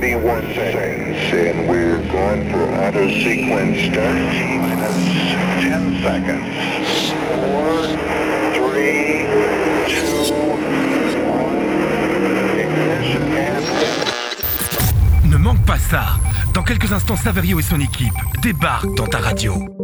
31 seconds, and we're going for sequence start minus 10 seconds. 3, 2, 1. Ne manque pas ça Dans quelques instants, Saverio et son équipe débarquent dans ta radio.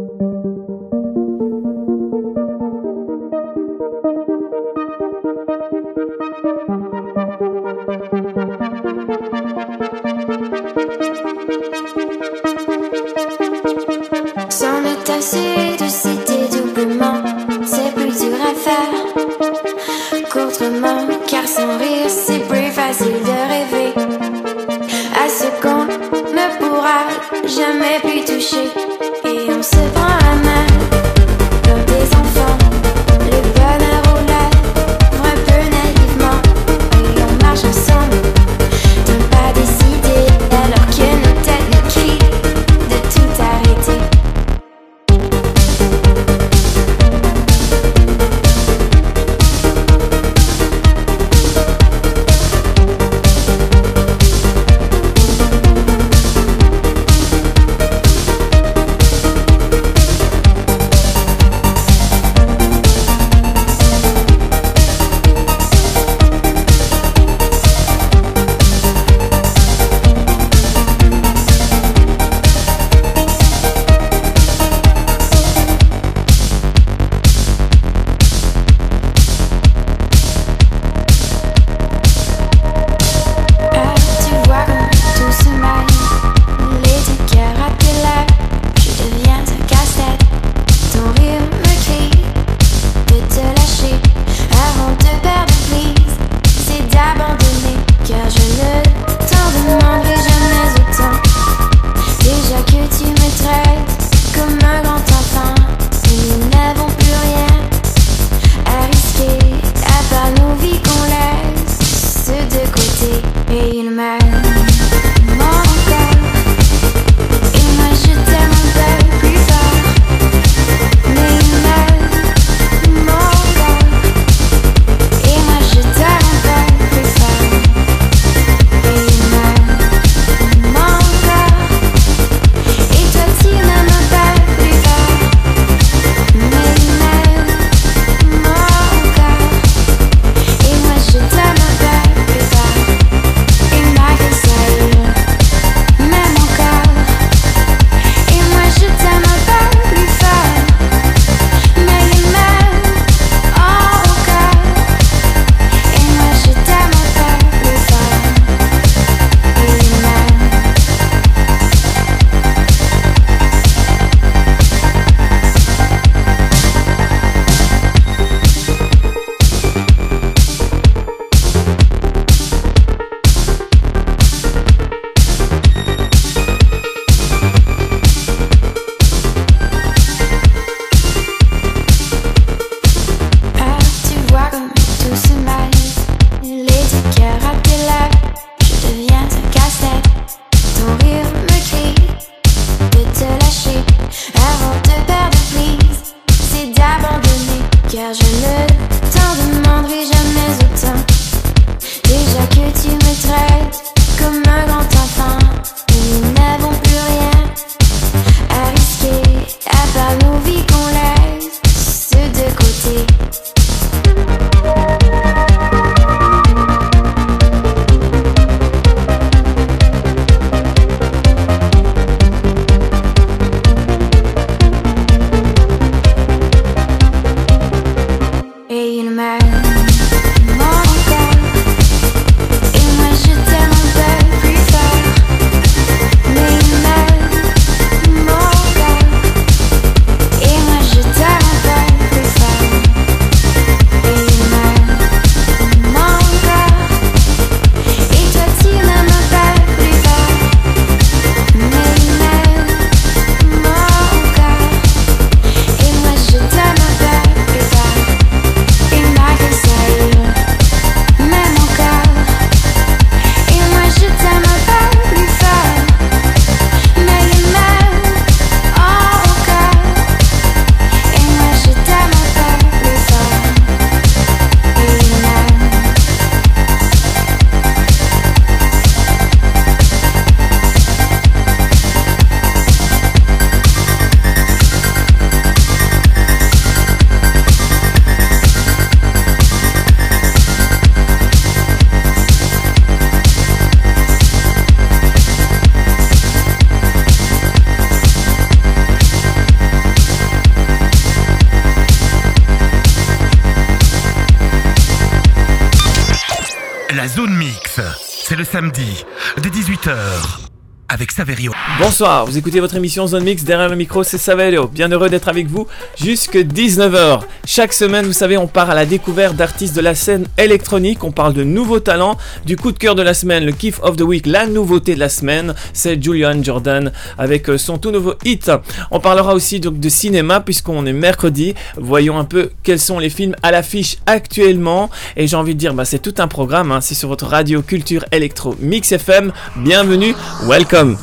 Bonsoir, vous écoutez votre émission Zone Mix, derrière le micro c'est Saverio, bien heureux d'être avec vous jusque 19h. Chaque semaine, vous savez, on part à la découverte d'artistes de la scène électronique, on parle de nouveaux talents, du coup de cœur de la semaine, le kiff of the week, la nouveauté de la semaine, c'est Julian Jordan avec euh, son tout nouveau hit. On parlera aussi donc de cinéma puisqu'on est mercredi, voyons un peu quels sont les films à l'affiche actuellement et j'ai envie de dire, bah, c'est tout un programme, hein. c'est sur votre radio culture électro Mix FM, bienvenue, welcome.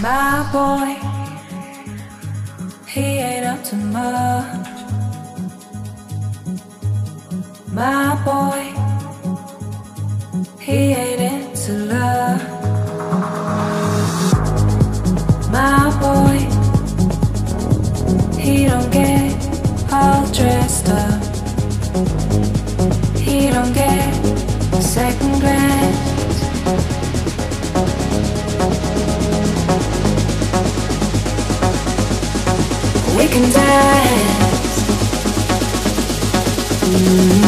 My boy, he ain't up to much. My boy, he ain't into love. My boy, he don't get all dressed up. He don't get second glance. We can dance. Mm. We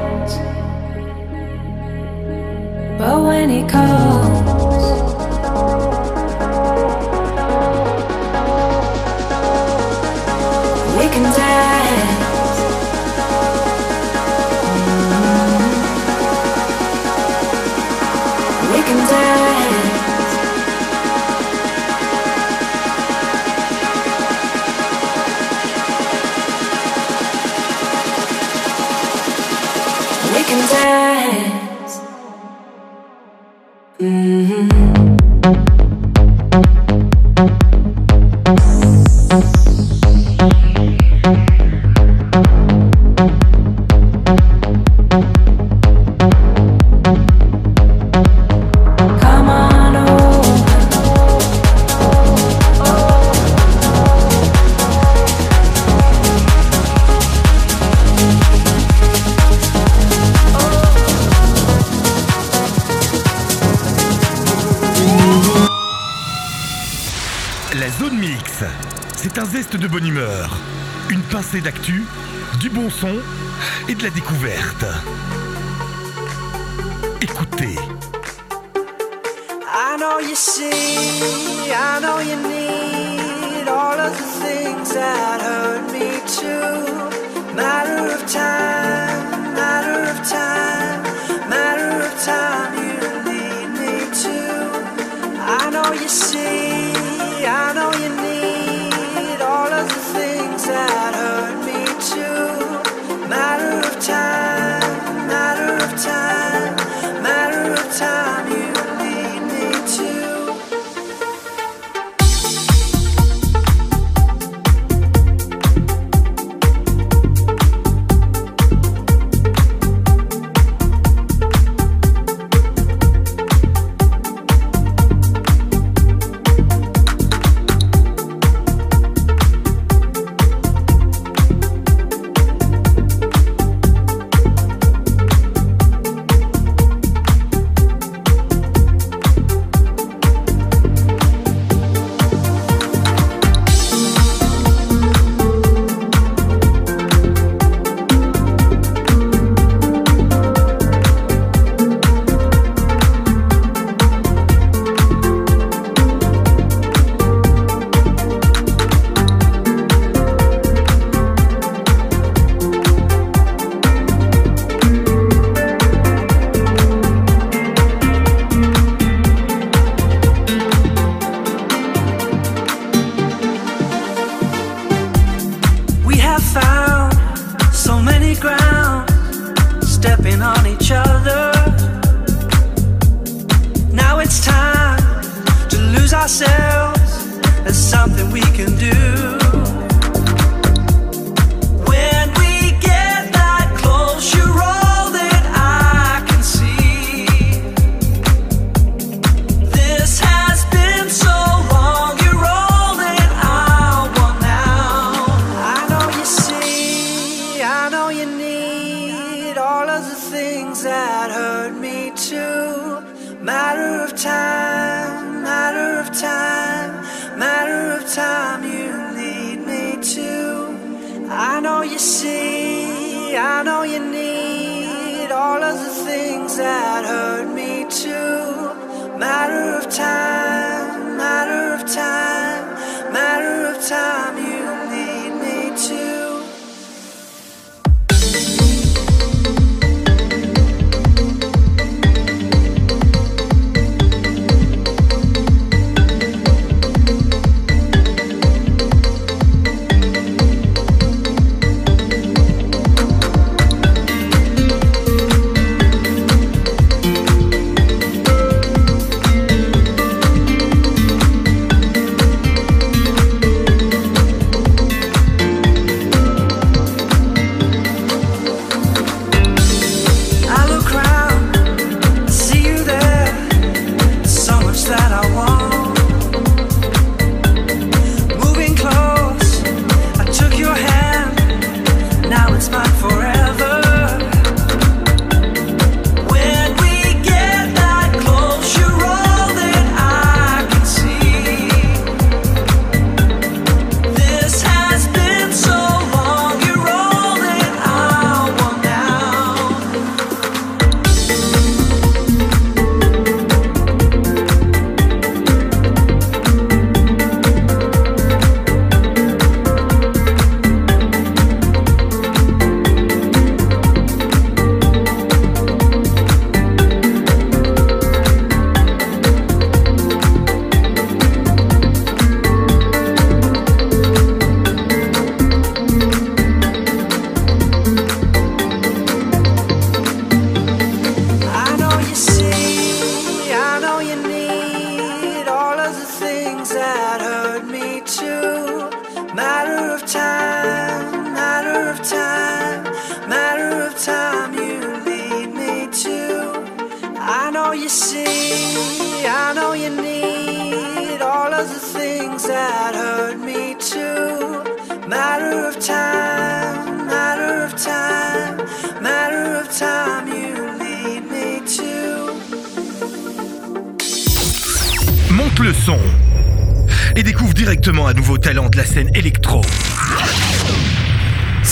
But when he calls, see,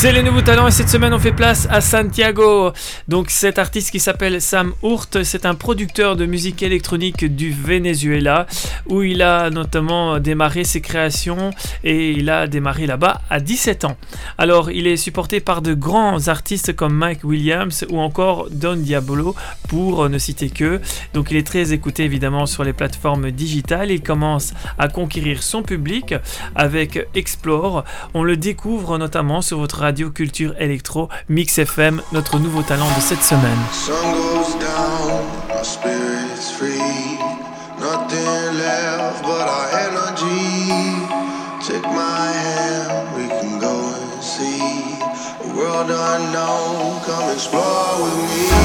C'est les nouveaux talents et cette semaine on fait place à Santiago. Donc cet artiste qui s'appelle Sam Hurt, c'est un producteur de musique électronique du Venezuela où il a notamment démarré ses créations et il a démarré là-bas à 17 ans. Alors il est supporté par de grands artistes comme Mike Williams ou encore Don Diablo pour ne citer que. Donc il est très écouté évidemment sur les plateformes digitales. Il commence à conquérir son public avec Explore. On le découvre notamment sur votre radio culture électro Mix FM, notre nouveau talent de cette semaine. Nothing left but our energy. Take my hand, we can go and see a world unknown. Come explore with me.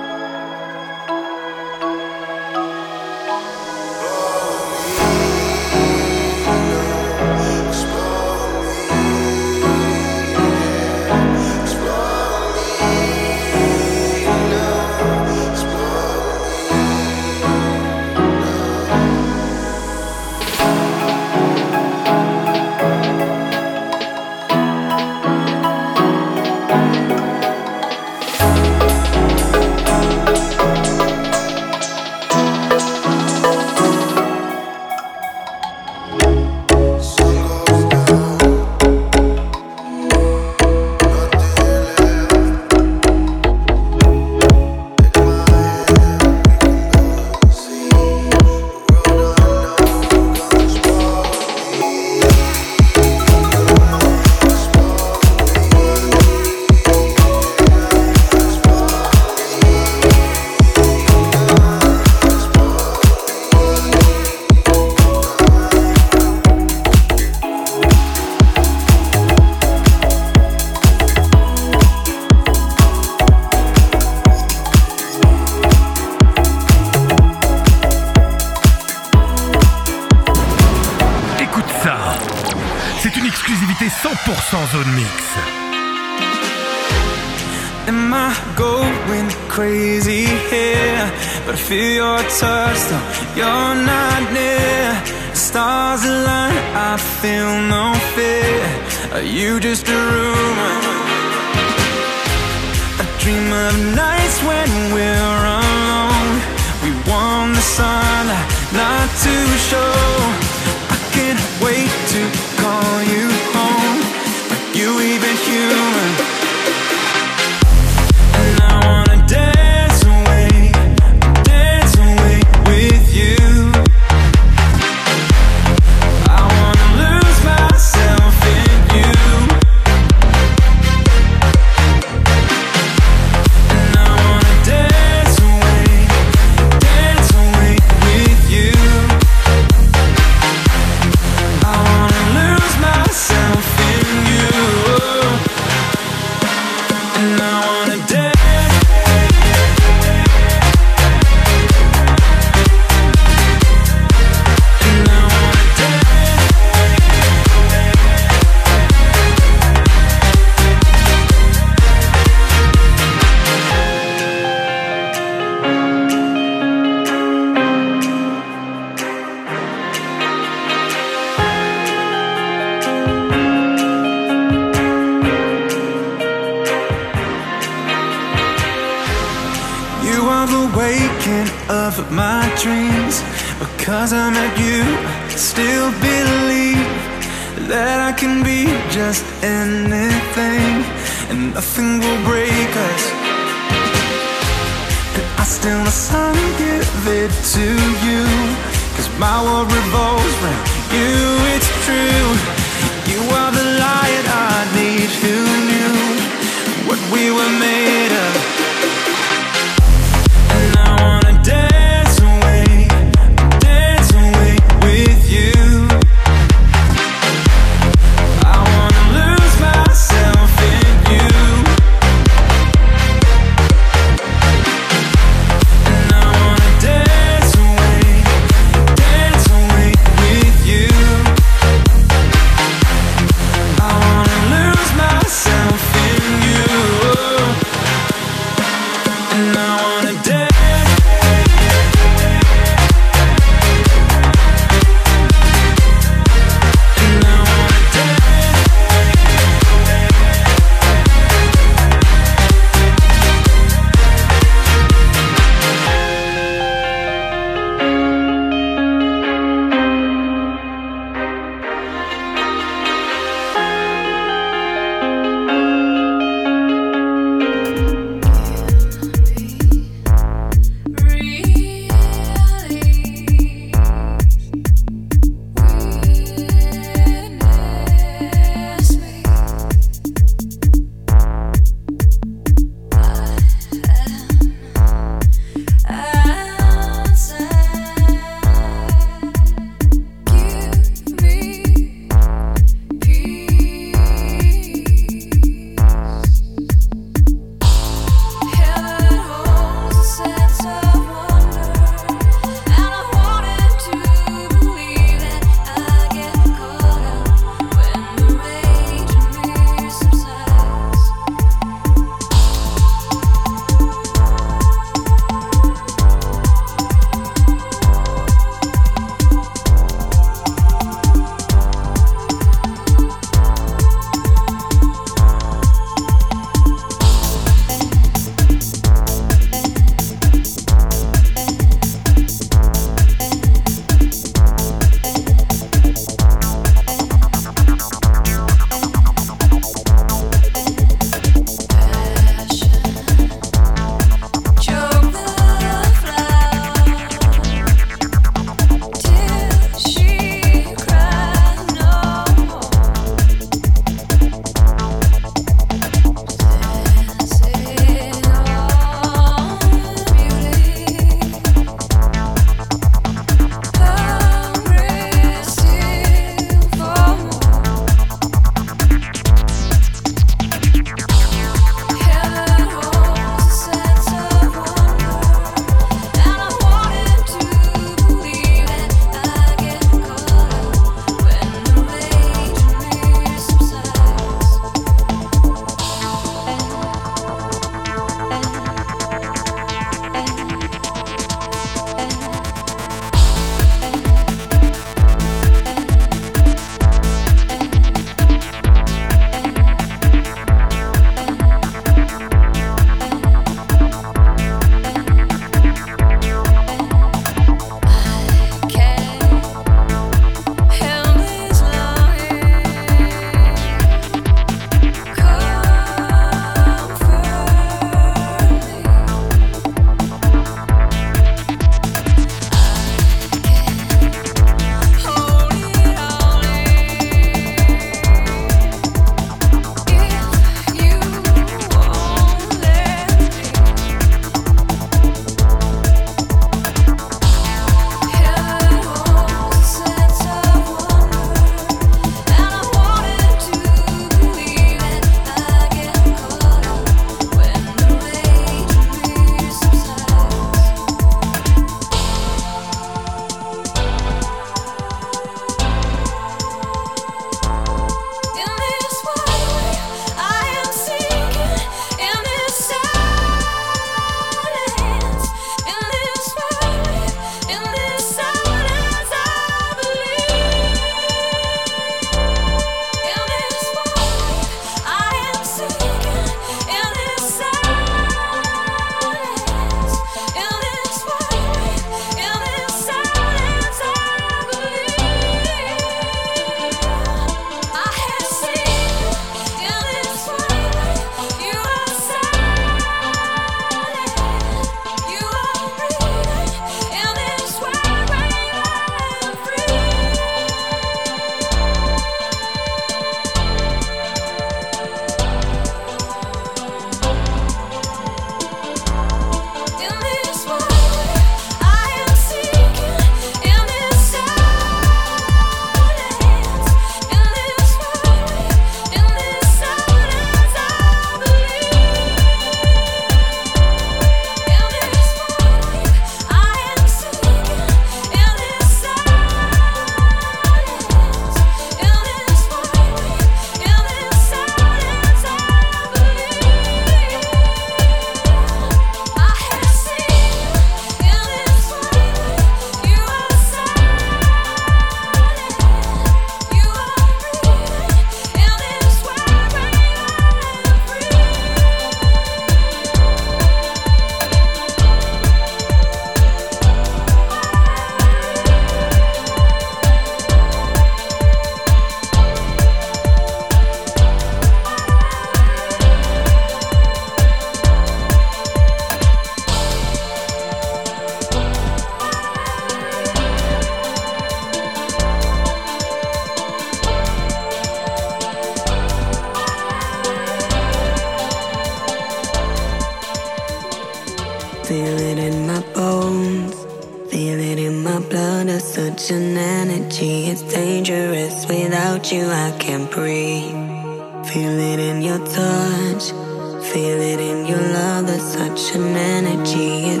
Energy.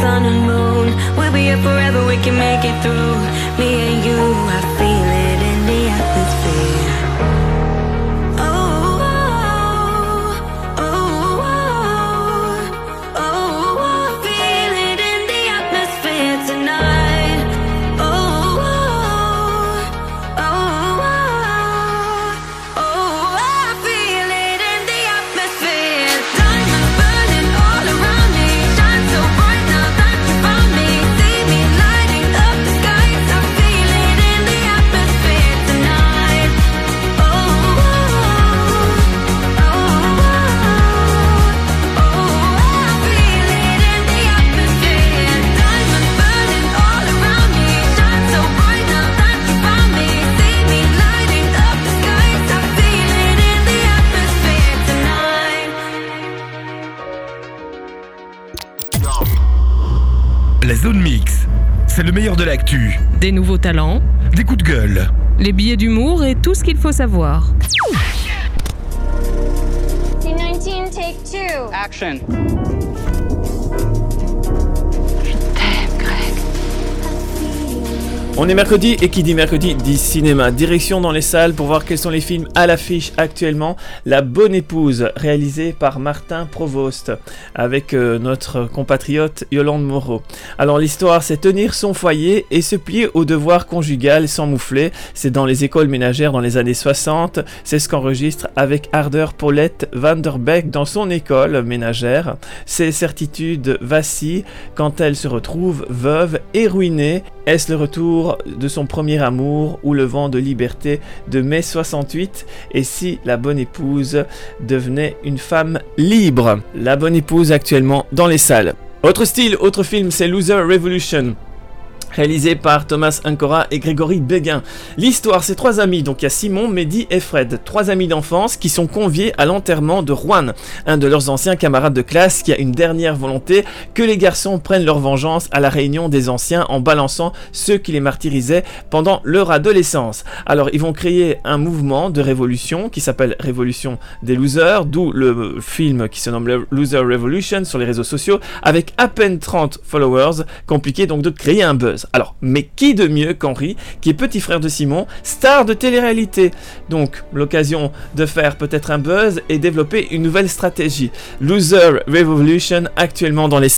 Sun and moon. We'll be here forever, we can make it through. Me and you, l'actu, Des nouveaux talents, des coups de gueule, les billets d'humour et tout ce qu'il faut savoir. Team 19, take two. Action. On est mercredi et qui dit mercredi dit cinéma. Direction dans les salles pour voir quels sont les films à l'affiche actuellement. La Bonne Épouse, réalisé par Martin Provost, avec euh, notre compatriote Yolande Moreau. Alors l'histoire, c'est tenir son foyer et se plier au devoir conjugal sans moufler. C'est dans les écoles ménagères dans les années 60. C'est ce qu'enregistre avec ardeur Paulette Vanderbeck dans son école ménagère. Ses certitudes vacillent quand elle se retrouve veuve et ruinée. Est-ce le retour de son premier amour ou le vent de liberté de mai 68 Et si la bonne épouse devenait une femme libre? La bonne épouse actuellement dans les salles. Autre style, autre film, c'est Loser Revolution réalisé par Thomas Ancora et Grégory Béguin. L'histoire, c'est trois amis, donc il y a Simon, Mehdi et Fred, trois amis d'enfance qui sont conviés à l'enterrement de Juan, un de leurs anciens camarades de classe qui a une dernière volonté que les garçons prennent leur vengeance à la réunion des anciens en balançant ceux qui les martyrisaient pendant leur adolescence. Alors ils vont créer un mouvement de révolution qui s'appelle Révolution des losers, d'où le film qui se nomme Loser Revolution sur les réseaux sociaux, avec à peine 30 followers, compliqué donc de créer un buzz. Alors, mais qui de mieux qu'Henri, qui est petit frère de Simon, star de télé-réalité? Donc, l'occasion de faire peut-être un buzz et développer une nouvelle stratégie. Loser Revolution actuellement dans les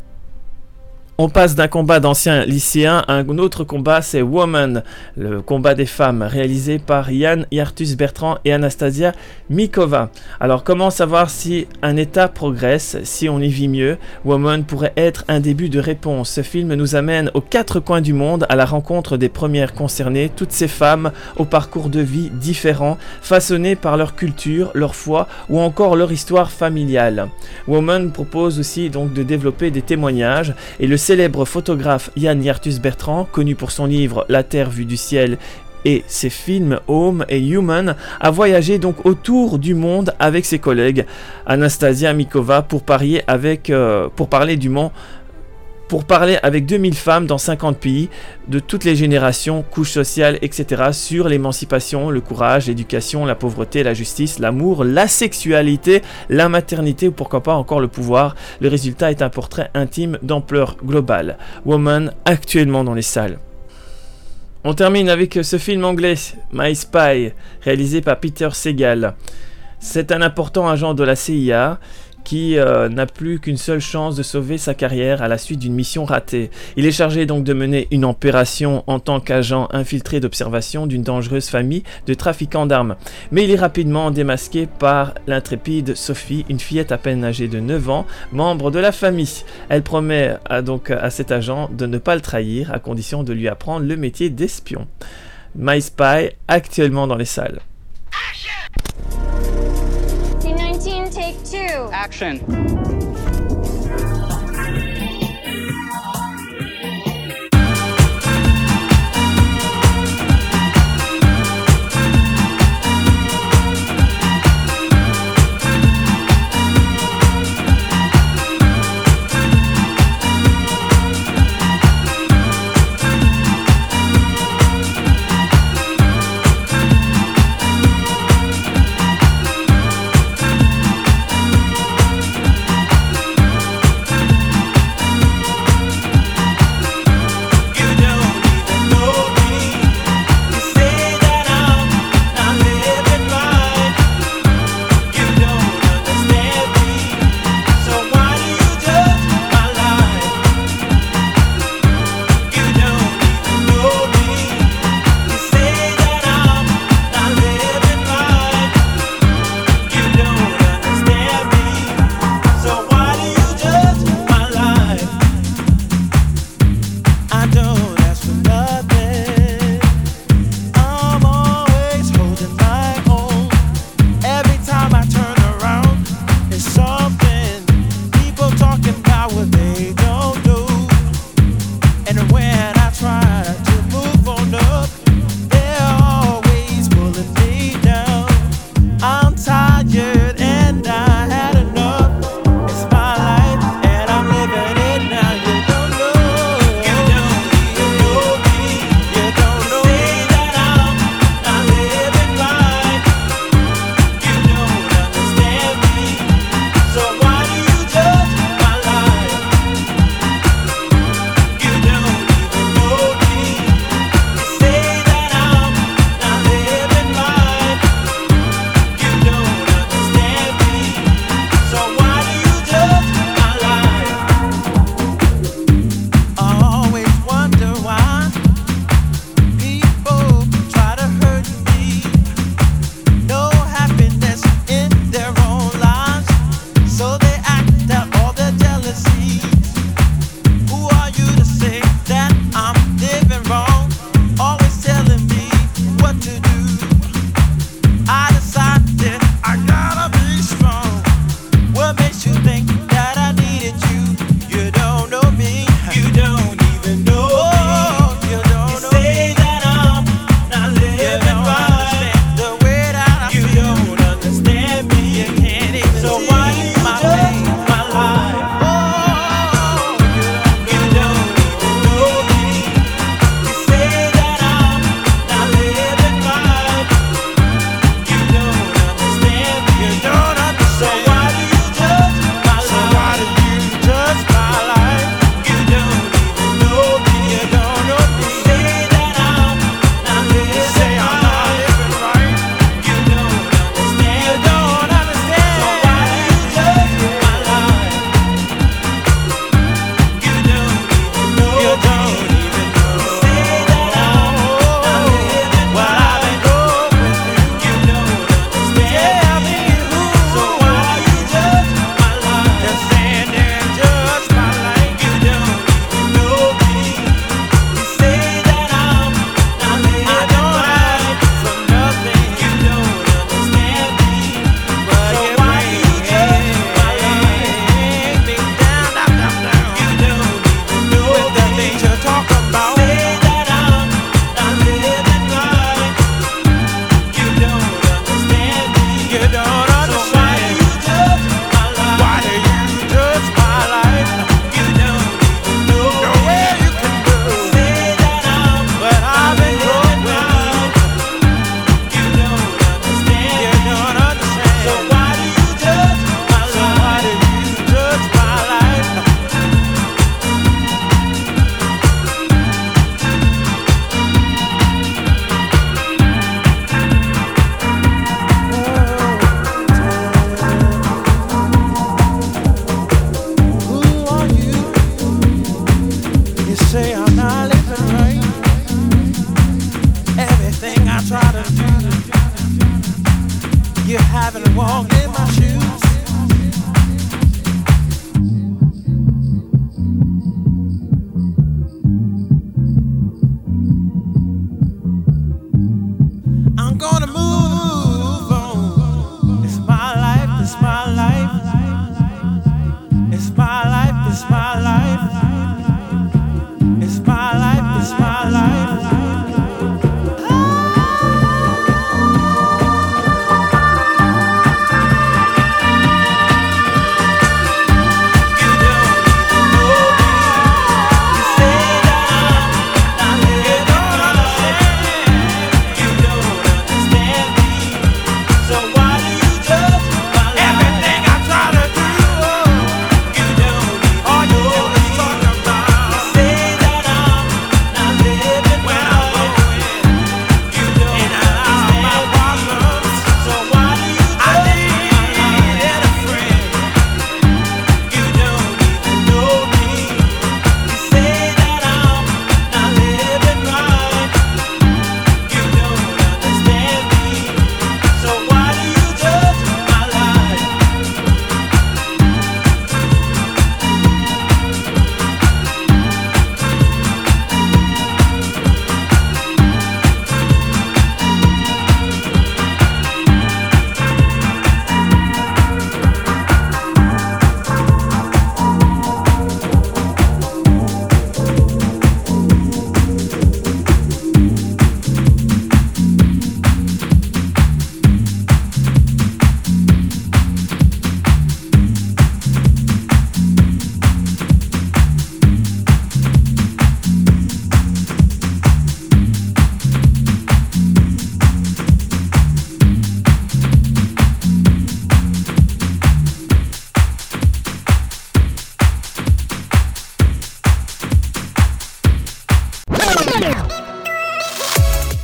On passe d'un combat d'anciens lycéens à un autre combat, c'est Woman, le combat des femmes, réalisé par Yann Yartus Bertrand et Anastasia Mikova. Alors comment savoir si un état progresse, si on y vit mieux? Woman pourrait être un début de réponse. Ce film nous amène aux quatre coins du monde à la rencontre des premières concernées, toutes ces femmes au parcours de vie différents, façonnés par leur culture, leur foi ou encore leur histoire familiale. Woman propose aussi donc de développer des témoignages et le célèbre photographe Yann Yartus Bertrand, connu pour son livre La Terre vue du ciel et ses films Home et Human, a voyagé donc autour du monde avec ses collègues Anastasia Mikova pour, parier avec, euh, pour parler du monde pour parler avec 2000 femmes dans 50 pays, de toutes les générations, couches sociales, etc., sur l'émancipation, le courage, l'éducation, la pauvreté, la justice, l'amour, la sexualité, la maternité ou pourquoi pas encore le pouvoir. Le résultat est un portrait intime d'ampleur globale. Woman actuellement dans les salles. On termine avec ce film anglais, My Spy, réalisé par Peter Segal. C'est un important agent de la CIA qui euh, n'a plus qu'une seule chance de sauver sa carrière à la suite d'une mission ratée. Il est chargé donc de mener une opération en tant qu'agent infiltré d'observation d'une dangereuse famille de trafiquants d'armes. Mais il est rapidement démasqué par l'intrépide Sophie, une fillette à peine âgée de 9 ans, membre de la famille. Elle promet donc à cet agent de ne pas le trahir à condition de lui apprendre le métier d'espion. My Spy actuellement dans les salles. Action.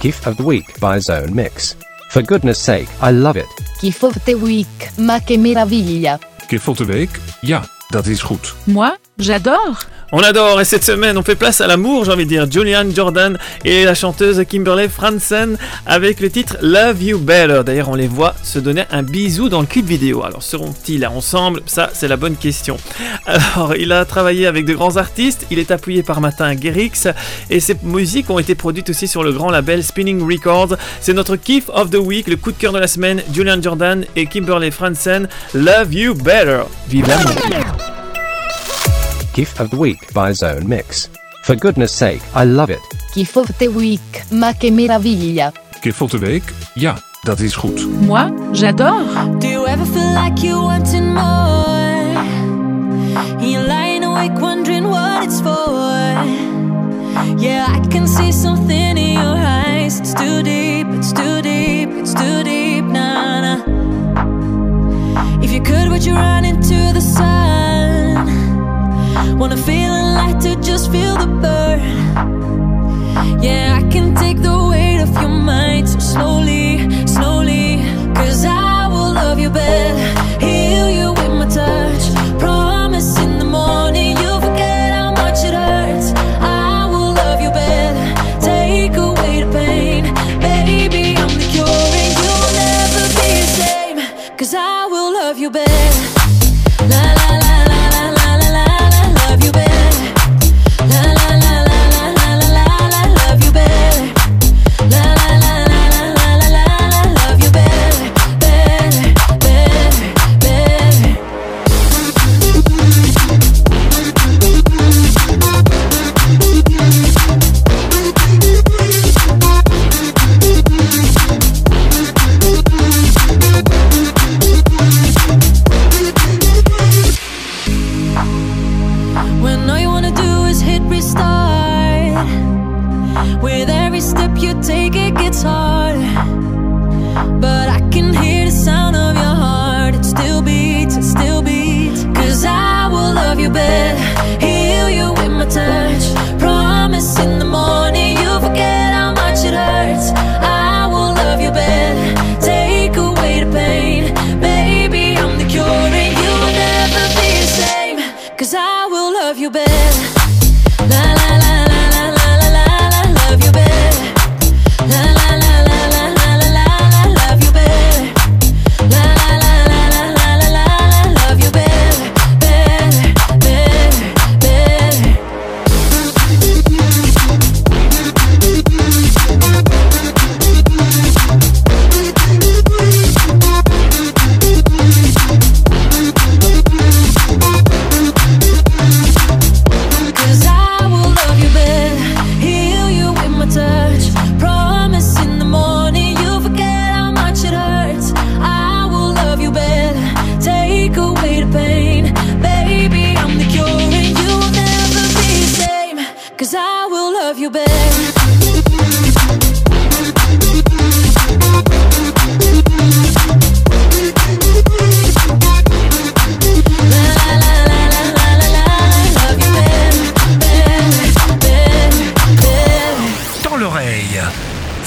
Gift of the Week by Zone Mix. For goodness sake, I love it. Gift of the Week, ma che meraviglia. Gift of the Week? Ja, dat is goed. Moi, j'adore. On adore et cette semaine on fait place à l'amour j'ai envie de dire Julian Jordan et la chanteuse Kimberly Franzen avec le titre Love You Better. D'ailleurs on les voit se donner un bisou dans le clip vidéo. Alors seront-ils ensemble? Ça c'est la bonne question. Alors il a travaillé avec de grands artistes, il est appuyé par Martin Garrix et ses musiques ont été produites aussi sur le grand label Spinning Records. C'est notre kiff of the week, le coup de cœur de la semaine, Julian Jordan et Kimberly Franzen Love You Better. Vive l'amour Gift of the Week by Zone Mix. For goodness sake, I love it. Gift of the Week, ma che meraviglia. Gift of the Week? Ja, dat is goed. Moi, j'adore. Do you ever feel like you wanted more? You're lying awake wondering what it's for. Yeah, I can see something in your eyes. It's too deep, it's too deep, it's too deep, nah, nah. If you could, would you run into the sun? Wanna feel a light to just feel the burn. Yeah, I can take the weight of your mind so slowly, slowly. Cause I will love you better,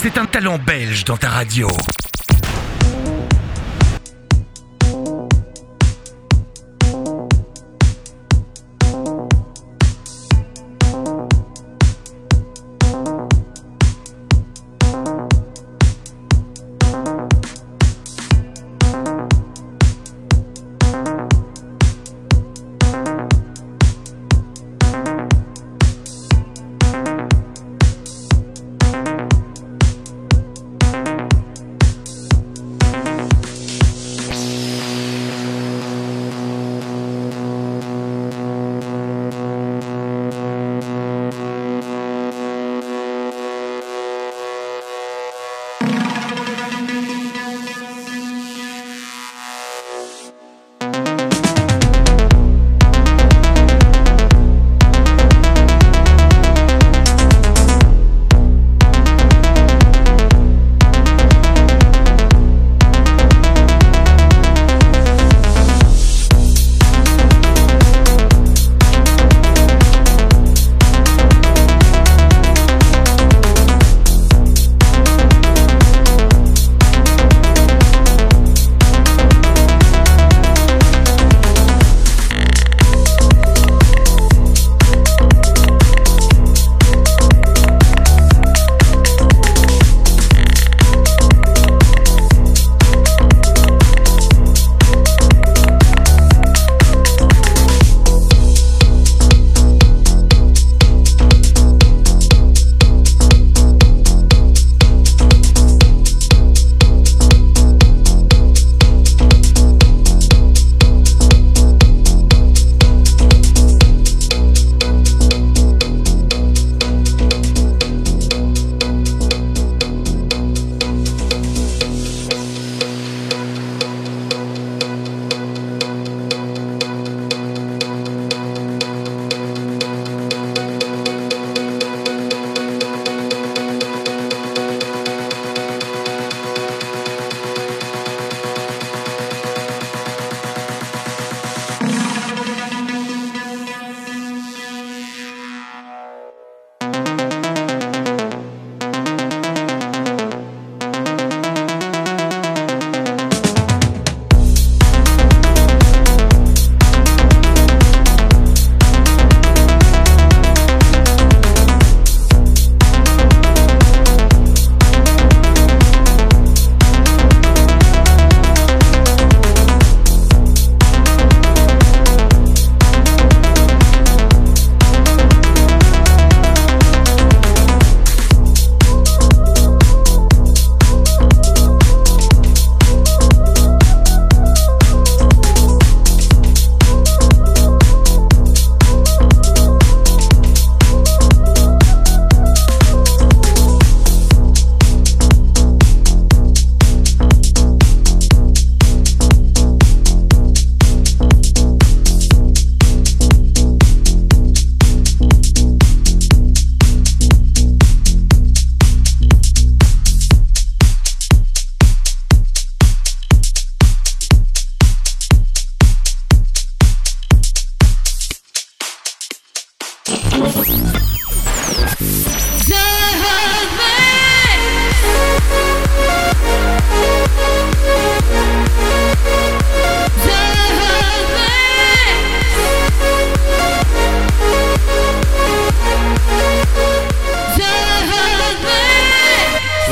C'est un talent belge dans ta radio.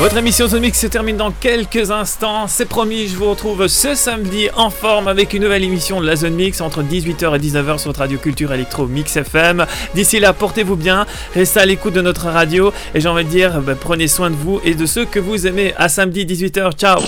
Votre émission The Mix se termine dans quelques instants. C'est promis, je vous retrouve ce samedi en forme avec une nouvelle émission de la Zone Mix entre 18h et 19h sur votre radio culture électro Mix FM. D'ici là, portez-vous bien, restez à l'écoute de notre radio et j'ai envie de dire, bah, prenez soin de vous et de ceux que vous aimez. À samedi 18h, ciao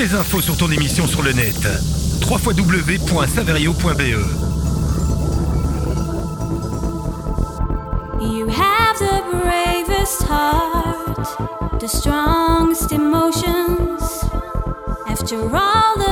les infos sur ton émission sur le net. www.saverio.be You have the bravest heart, the strongest emotions. After all the